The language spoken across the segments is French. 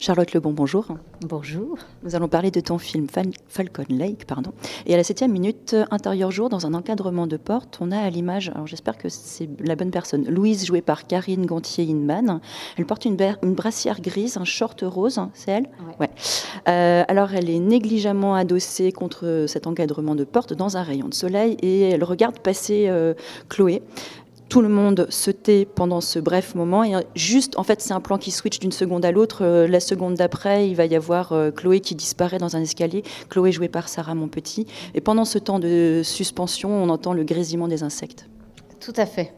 Charlotte Lebon, bonjour. Bonjour. Nous allons parler de ton film Falcon Lake, pardon. Et à la septième minute, intérieur jour, dans un encadrement de porte, on a à l'image, alors j'espère que c'est la bonne personne, Louise jouée par Karine Gontier-Inman. Elle porte une, brassière grise, un short rose, c'est elle? Ouais. Euh, alors elle est négligemment adossée contre cet encadrement de porte dans un rayon de soleil et elle regarde passer euh, Chloé. Tout le monde se tait pendant ce bref moment. Et euh, juste, en fait, c'est un plan qui switch d'une seconde à l'autre. Euh, la seconde d'après, il va y avoir euh, Chloé qui disparaît dans un escalier. Chloé jouée par Sarah Monpetit. Et pendant ce temps de suspension, on entend le grésillement des insectes. Tout à fait.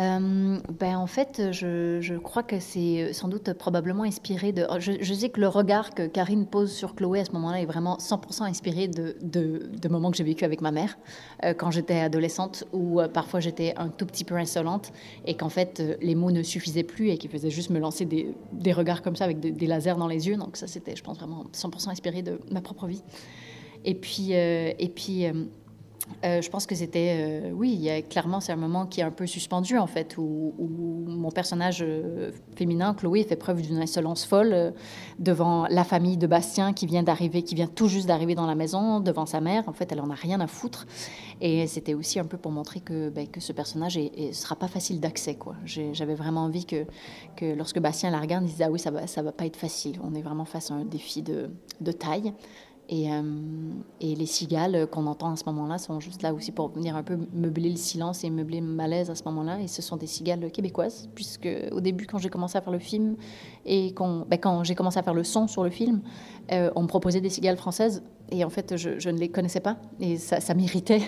Euh, ben en fait, je, je crois que c'est sans doute probablement inspiré de. Je, je, sais que le regard que Karine pose sur Chloé à ce moment-là est vraiment 100% inspiré de, de, moments que j'ai vécu avec ma mère euh, quand j'étais adolescente, où euh, parfois j'étais un tout petit peu insolente et qu'en fait euh, les mots ne suffisaient plus et qu'ils faisaient juste me lancer des, des, regards comme ça avec des, lasers dans les yeux. Donc ça, c'était, je pense, vraiment 100% inspiré de ma propre vie. Et puis, euh, et puis euh, je pense que c'était, euh, oui, il y a, clairement, c'est un moment qui est un peu suspendu, en fait, où, mon personnage euh, féminin, Chloé, fait preuve d'une insolence folle devant la famille de Bastien qui vient d'arriver, qui vient tout juste d'arriver dans la maison, devant sa mère. En fait, elle en a rien à foutre. Et c'était aussi un peu pour montrer que, ben, que ce personnage ne sera pas facile d'accès, quoi. J'avais vraiment envie que, que lorsque Bastien la regarde, il se dise, ah oui, ça va, ça va pas être facile. On est vraiment face à un défi de, de taille. Et, euh, et, les cigales qu'on entend à ce moment-là sont juste là aussi pour venir un peu meubler le silence et meubler le malaise à ce moment-là. Et ce sont des cigales québécoises, puisque au début, quand j'ai commencé à faire le film et ben, quand j'ai commencé à faire le son sur le film, euh, on me proposait des cigales françaises et en fait, je, ne les connaissais pas et ça, m'irritait.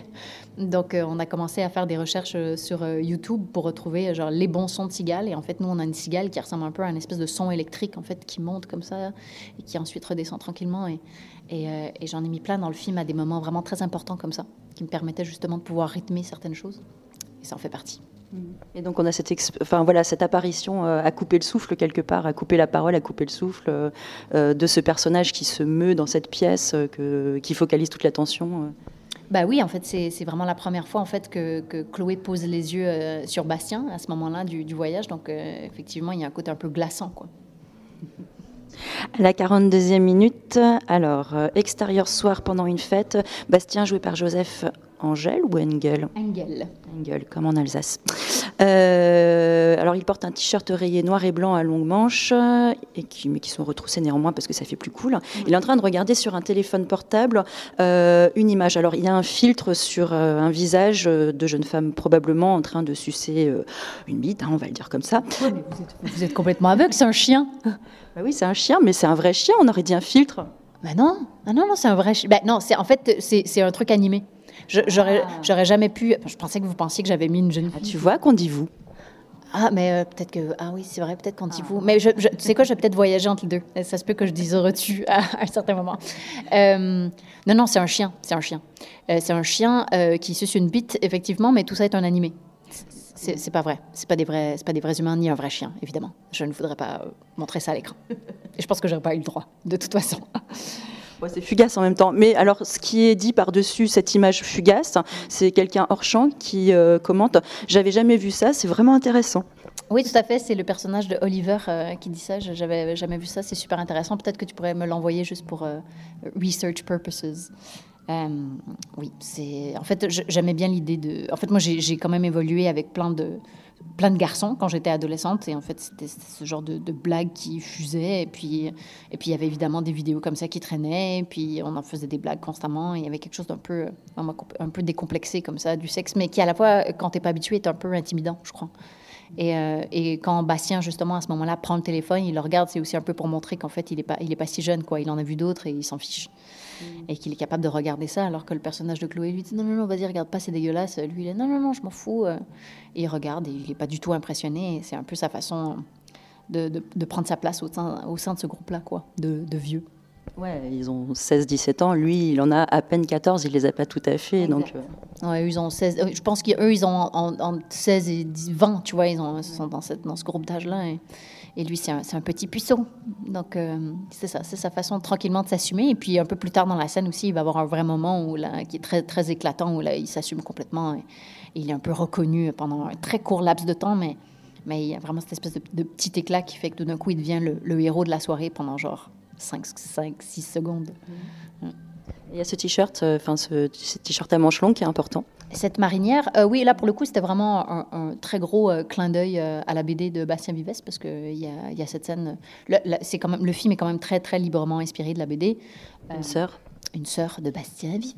Donc, euh, on a commencé à faire des recherches sur YouTube pour retrouver genre les bons sons de cigales. Et en fait, nous, on a une cigale qui ressemble un peu à une espèce de son électrique en fait qui monte comme ça et qui ensuite redescend tranquillement. Et, euh, et j'en ai mis plein dans le film à des moments vraiment très importants comme ça, qui me permettaient justement de pouvoir rythmer certaines choses. Et ça en fait partie. Et donc on a cette, enfin, voilà, cette apparition euh, à couper le souffle quelque part, à couper la parole, à couper le souffle euh, de ce personnage qui se meut dans cette pièce, que, qui focalise toute l'attention. Bah oui, en fait, c'est vraiment la première fois en fait que, que Chloé pose les yeux sur Bastien à ce moment-là du, du, voyage. Donc effectivement, il y a un côté un peu glaçant, quoi. À la 42e minute, alors, euh, extérieur soir pendant une fête, Bastien joué par Joseph Angel ou Engel? Engel. Engel, comme en Alsace. Euh, alors, il porte un t-shirt rayé noir et blanc à longue manche, et qui, mais qui sont retroussés néanmoins parce que ça fait plus cool. Il est en train de regarder sur un téléphone portable euh, une image. Alors, il y a un filtre sur euh, un visage de jeune femme, probablement en train de sucer une bite, hein, on va le dire comme ça. Ouais, mais vous, êtes, vous êtes complètement aveugle, c'est un chien. Bah oui, c'est un chien, mais c'est un vrai chien, on aurait dit un filtre. Bah non, ah non, non, c'est un vrai chien. Bah non, c'est en fait, c'est un truc animé. J'aurais ah. jamais pu. Je pensais que vous pensiez que j'avais mis une jeune fille. Ah, tu vois qu'on dit vous. Ah, mais euh, peut-être que. Ah oui, c'est vrai, peut-être qu'on dit vous. Mais je, je, tu sais quoi, je vais peut-être voyager entre les deux. Ça se peut que je dise retu à, à un certain moment. Euh, non, non, c'est un chien. C'est un chien. Euh, c'est un chien euh, qui suce une bite, effectivement, mais tout ça est un animé. C'est pas vrai. C'est pas des vrais, c'est pas des vrais humains ni un vrai chien, évidemment. Je ne voudrais pas montrer ça à l'écran. Et je pense que j'aurais pas eu le droit, de toute façon. C'est fugace en même temps. Mais alors, ce qui est dit par-dessus cette image fugace, c'est quelqu'un hors champ qui euh, commente J'avais jamais vu ça, c'est vraiment intéressant. Oui, tout à fait. C'est le personnage de Oliver euh, qui dit ça. J'avais jamais vu ça. C'est super intéressant. Peut-être que tu pourrais me l'envoyer juste pour euh, research purposes. Oui, c'est. En fait, j'aimais bien l'idée de. En fait, moi, j'ai quand même évolué avec plein de plein de garçons quand j'étais adolescente et en fait c'était ce genre de, blagues qui fusaient et puis et puis il y avait évidemment des vidéos comme ça qui traînaient et puis on en faisait des blagues constamment et il y avait quelque chose d'un peu un peu décomplexé comme ça du sexe mais qui à la fois quand t'es pas habitué est un peu intimidant je crois et, euh, et, quand Bastien, justement, à ce moment-là, prend le téléphone, il le regarde, c'est aussi un peu pour montrer qu'en fait, il n'est pas, il est pas si jeune, quoi. Il en a vu d'autres et il s'en fiche. Mm. Et qu'il est capable de regarder ça, alors que le personnage de Chloé lui dit Non, non, non, vas-y, regarde pas, c'est dégueulasse. Lui, il est Non, non, non, je m'en fous. Et il regarde et il n'est pas du tout impressionné. C'est un peu sa façon de, de, de, prendre sa place au sein, au sein de ce groupe-là, quoi, de, de vieux. Ouais, ils ont 16-17 ans. Lui, il en a à peine 14. Il les a pas tout à fait. Donc, euh... ouais, ils ont 16. Je pense qu'eux, ils ont en, en, 16 et 10, 20. Tu vois, ils, ont, ils sont dans, cette, dans ce groupe d'âge-là. Et, et, lui, c'est un, un, petit puceau. Donc, euh, c'est ça. C'est sa façon tranquillement de s'assumer. Et puis, un peu plus tard dans la scène aussi, il va avoir un vrai moment où, là, qui est très, très éclatant, où là, il s'assume complètement. Et, et, il est un peu reconnu pendant un très court laps de temps, mais Mais il y a vraiment cette espèce de, petit éclat qui fait que tout d'un coup, il devient le, héros de la soirée pendant genre 5, 5 6 secondes. Mm. Il y a ce t-shirt, euh, enfin ce, t-shirt à manches longues qui est important. Cette marinière, euh, oui, là pour le coup, c'était vraiment un, très gros euh, clin d'œil à la BD de Bastien Vives parce qu'il y, y, a cette scène. Le, c'est quand même, le film est quand même très très librement inspiré de la BD. Une sœur. Une sœur de Bastien Vives.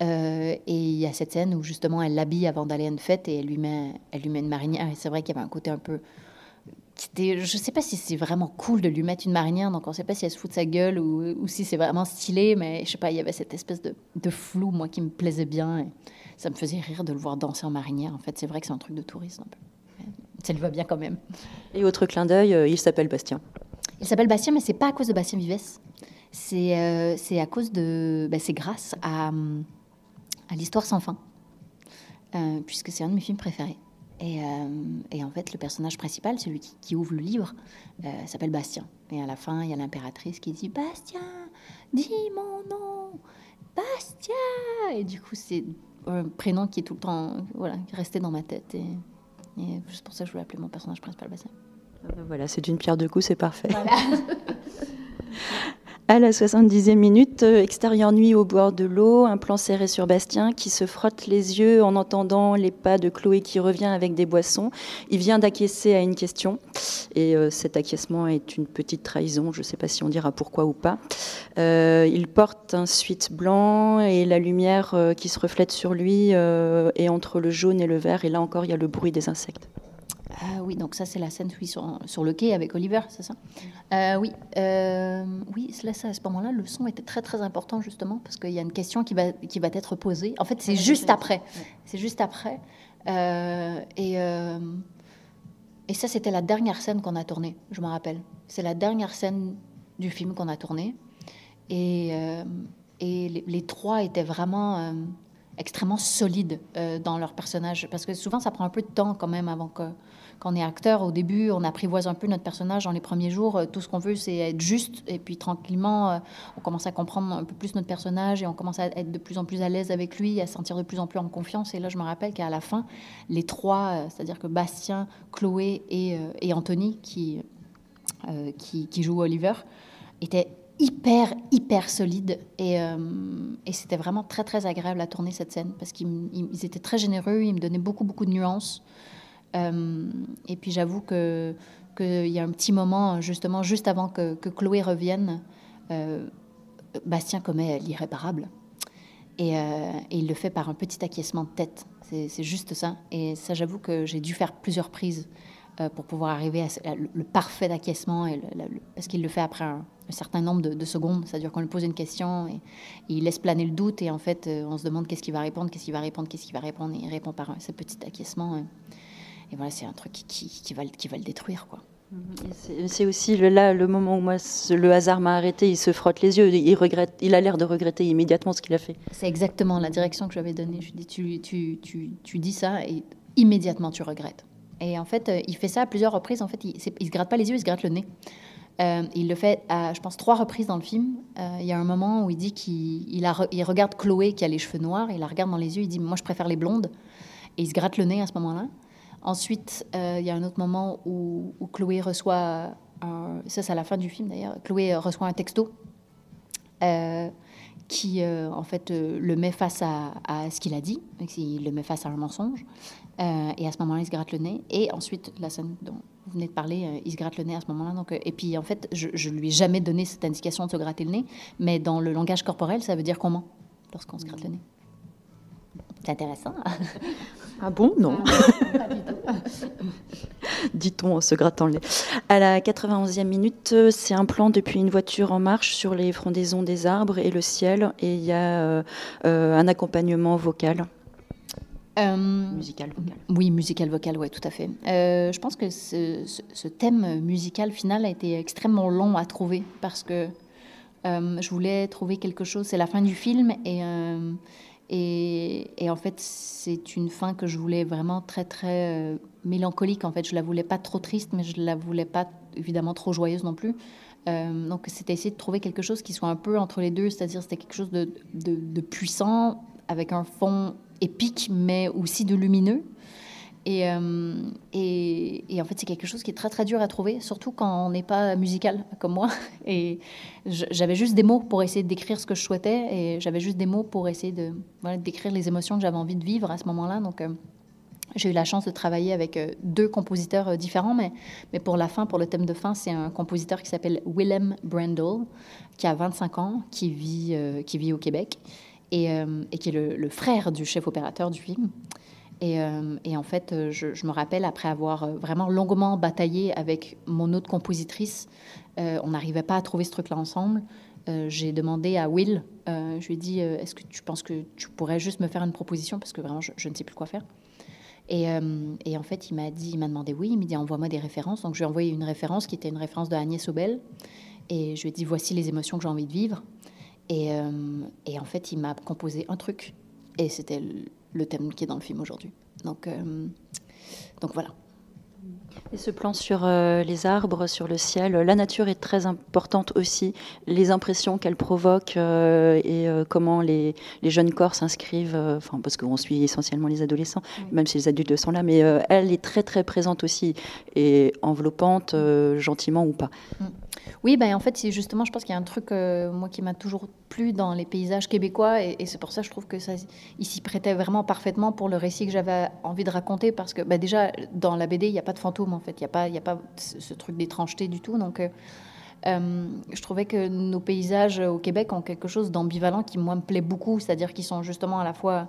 et il y a cette scène où justement elle l'habille avant d'aller à une fête et elle lui met, elle lui met une marinière. Et c'est vrai qu'il y avait un côté un peu je je sais pas si c'est vraiment cool de lui mettre une marinière, donc on sait pas si elle se fout de sa gueule ou, si c'est vraiment stylé, mais je sais pas, il y avait cette espèce de, flou, moi, qui me plaisait bien. Et ça me faisait rire de le voir danser en marinière. En fait, c'est vrai que c'est un truc de touriste un peu. Ça lui va bien quand même. Et autre clin d'œil, euh, il s'appelle Bastien. Il s'appelle Bastien, mais c'est pas à cause de Bastien Vives. C'est euh, à cause de. Ben, c'est grâce à, à l'histoire sans fin, euh, puisque c'est un de mes films préférés. Euh, et, en fait, le personnage principal, celui qui, ouvre le livre, euh, s'appelle Bastien. Et à la fin, il y a l'impératrice qui dit Bastien, dis mon nom, Bastien. Et du coup, c'est un prénom qui est tout le temps, voilà, resté dans ma tête. Et, et c'est pour ça que je voulais appeler mon personnage principal Bastien. Ah ben voilà, c'est d'une pierre deux coups, c'est parfait. À la 70e minute, euh, extérieur nuit au bord de l'eau, un plan serré sur Bastien qui se frotte les yeux en entendant les pas de Chloé qui revient avec des boissons. Il vient d'acquiescer à une question et euh, cet acquiescement est une petite trahison, je ne sais pas si on dira pourquoi ou pas. Euh, il porte un suite blanc et la lumière qui se reflète sur lui est entre le jaune et le vert et là encore il y a le bruit des insectes. Oui, donc ça c'est la scène sur, sur le quai avec Oliver, c'est ça? Euh, Oui, euh, oui, là, ça, à ce moment-là, le son était très très important justement parce qu'il y a une question qui va, qui va être posée. En fait, c'est juste après. C'est juste après. Euh, et, et ça, c'était la dernière scène qu'on a tournée, je me rappelle. C'est la dernière scène du film qu'on a tournée. Et, et les, les, trois étaient vraiment extrêmement solides dans leur personnage parce que souvent ça prend un peu de temps quand même avant que quand on est acteur, au début, on apprivoise un peu notre personnage dans les premiers jours. Euh, tout ce qu'on veut, c'est être juste. Et puis tranquillement, euh, on commence à comprendre un peu plus notre personnage et on commence à être de plus en plus à l'aise avec lui, à sentir de plus en plus en confiance. Et là, je me rappelle qu'à la fin, les trois, euh, c'est-à-dire que Bastien, Chloé et, Anthony, qui, qui, jouent Oliver, étaient hyper, hyper solides. Et, et c'était vraiment très, très agréable à tourner cette scène parce qu'ils étaient très généreux, ils me donnaient beaucoup, beaucoup de nuances. Euh, et puis j'avoue que qu'il y a un petit moment, justement, juste avant que, Chloé revienne, euh, Bastien commet l'irréparable. Et, euh, et, il le fait par un petit acquiescement de tête. C'est juste ça. Et ça, j'avoue que j'ai dû faire plusieurs prises pour pouvoir arriver à, le, parfait acquiescement, parce qu'il le fait après un, certain nombre de, secondes. C'est-à-dire qu'on lui pose une question et, il laisse planer le doute, et en fait, on se demande qu'est-ce qu'il va répondre, qu'est-ce qu'il va répondre, qu'est-ce qu'il va répondre, et il répond par un, ce petit acquiescement. Et voilà, c'est un truc qui, qui, va, qui va le détruire, quoi. C'est aussi le, là le moment où moi le hasard m'a arrêté, il se frotte les yeux, il regrette, il a l'air de regretter immédiatement ce qu'il a fait. C'est exactement la direction que j'avais donnée. Je dis tu, tu, tu, tu, dis ça et immédiatement tu regrettes. Et en fait, euh, il fait ça à plusieurs reprises. En fait, il, il se gratte pas les yeux, il se gratte le nez. Euh, il le fait à, je pense, trois reprises dans le film. Euh, il y a un moment où il dit qu'il il, il regarde Chloé qui a les cheveux noirs, il la regarde dans les yeux, il dit moi je préfère les blondes, et il se gratte le nez à ce moment-là. Ensuite, euh, il y a un autre moment où, Chloé reçoit, un, ça c'est à la fin du film d'ailleurs, Chloé reçoit un texto euh, qui euh, en fait le met face à, ce qu'il a dit, il le met face à un mensonge, et à ce moment-là il se gratte le nez, et ensuite la scène dont vous venez de parler, il se gratte le nez à ce moment-là, donc, et puis en fait je, ne lui ai jamais donné cette indication de se gratter le nez, mais dans le langage corporel ça veut dire comment lorsqu'on se gratte le nez. C'est intéressant. Ah bon? Non. Dit-on en se grattant les. À la 91e minute, c'est un plan depuis une voiture en marche sur les frondaisons des arbres et le ciel, et il y a euh, euh, un accompagnement vocal. Euh, musical vocal. Oui, musical vocal, oui, tout à fait. je pense que ce, thème musical final a été extrêmement long à trouver parce que je voulais trouver quelque chose. C'est la fin du film et et, en fait, c'est une fin que je voulais vraiment très, très euh, mélancolique. En fait, je la voulais pas trop triste, mais je la voulais pas évidemment trop joyeuse non plus. Euh, donc, c'était essayer de trouver quelque chose qui soit un peu entre les deux, c'est-à-dire c'était quelque chose de, de, puissant avec un fond épique, mais aussi de lumineux. Et, et, en fait, c'est quelque chose qui est très très dur à trouver, surtout quand on n'est pas musical comme moi. Et j'avais juste des mots pour essayer de décrire ce que je souhaitais, et j'avais juste des mots pour essayer de décrire les émotions que j'avais envie de vivre à ce moment-là. Donc j'ai eu la chance de travailler avec euh, deux compositeurs euh, différents, mais, pour la fin, pour le thème de fin, c'est un compositeur qui s'appelle Willem Brendel, qui a 25 ans, qui vit, euh, au Québec et qui est le, frère du chef opérateur du film. Et, et en fait, je, je, me rappelle, après avoir vraiment longuement bataillé avec mon autre compositrice, on n'arrivait pas à trouver ce truc-là ensemble. j'ai demandé à Will, je lui ai dit, est-ce que tu penses que tu pourrais juste me faire une proposition? Parce que vraiment, je, ne sais plus quoi faire. Euh, et, en fait, il m'a dit, il m'a demandé oui, il m'a dit envoie-moi des références. Donc je lui ai envoyé une référence qui était une référence de Agnès Obel. Et je lui ai dit voici les émotions que j'ai envie de vivre. Et, euh, et en fait, il m'a composé un truc. Et c'était le, thème qui est dans le film aujourd'hui. Donc, euh, donc voilà. Et ce plan sur euh, les arbres, sur le ciel, la nature est très importante aussi. Les impressions qu'elle provoque euh, et euh, comment les, jeunes corps s'inscrivent, enfin, parce qu'on suit essentiellement les adolescents, même si les adultes sont là, mais elle est très très présente aussi et enveloppante, gentiment ou pas. Mm. Oui, ben, en fait, c'est justement, je pense qu'il y a un truc, euh, moi, qui m'a toujours plu dans les paysages québécois, et, c'est pour ça que je trouve que ça, il s'y prêtait vraiment parfaitement pour le récit que j'avais envie de raconter, parce que ben, déjà, dans la BD, il n'y a pas de fantôme, en fait, il n'y a pas, y a pas ce, truc d'étrangeté du tout, donc... Euh, euh, je trouvais que nos paysages au Québec ont quelque chose d'ambivalent qui, moi, me plaît beaucoup, c'est-à-dire qu'ils sont justement à la fois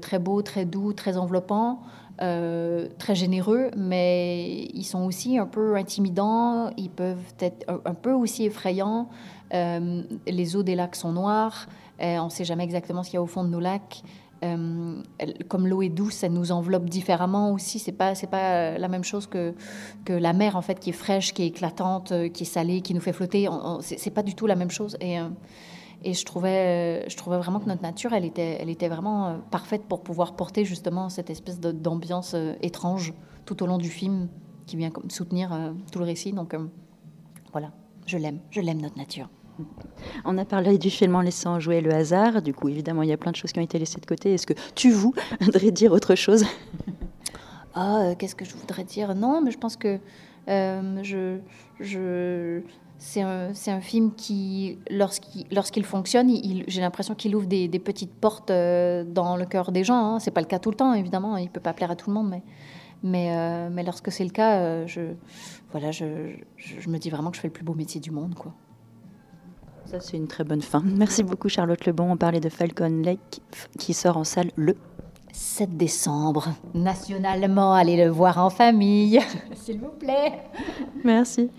très beaux, très doux, très enveloppants, euh, très généreux, mais ils sont aussi un peu intimidants, ils peuvent être un, peu aussi effrayants. Euh, les eaux des lacs sont noires, euh, on ne sait jamais exactement ce qu'il y a au fond de nos lacs. comme l'eau est douce, elle nous enveloppe différemment aussi. C'est pas c'est pas la même chose que que la mer en fait qui est fraîche, qui est éclatante, qui est salée, qui nous fait flotter. C'est pas du tout la même chose. Et et je trouvais, je trouvais vraiment que notre nature, elle était, elle était vraiment euh, parfaite pour pouvoir porter justement cette espèce d'ambiance euh, étrange tout au long du film qui vient soutenir euh, tout le récit. Donc voilà, je l'aime, je l'aime notre nature. On a parlé du film en laissant jouer le hasard. Du coup, évidemment, il y a plein de choses qui ont été laissées de côté. Est-ce que tu vous voudrais dire autre chose? Ah, qu'est-ce que je voudrais dire? Non, mais je pense que je, je, c'est un, film qui, lorsqu'il fonctionne, j'ai l'impression qu'il ouvre des, petites portes euh, dans le cœur des gens. Hein. C'est pas le cas tout le temps, évidemment. Il peut pas plaire à tout le monde, mais, mais, euh, mais lorsque c'est le cas, euh, je, voilà, je, je, me dis vraiment que je fais le plus beau métier du monde, quoi. Ça, c'est une très bonne fin. Merci beaucoup, Charlotte Lebon. On parlait de Falcon Lake qui sort en salle le 7 décembre. Nationalement, allez le voir en famille, s'il vous plaît. Merci.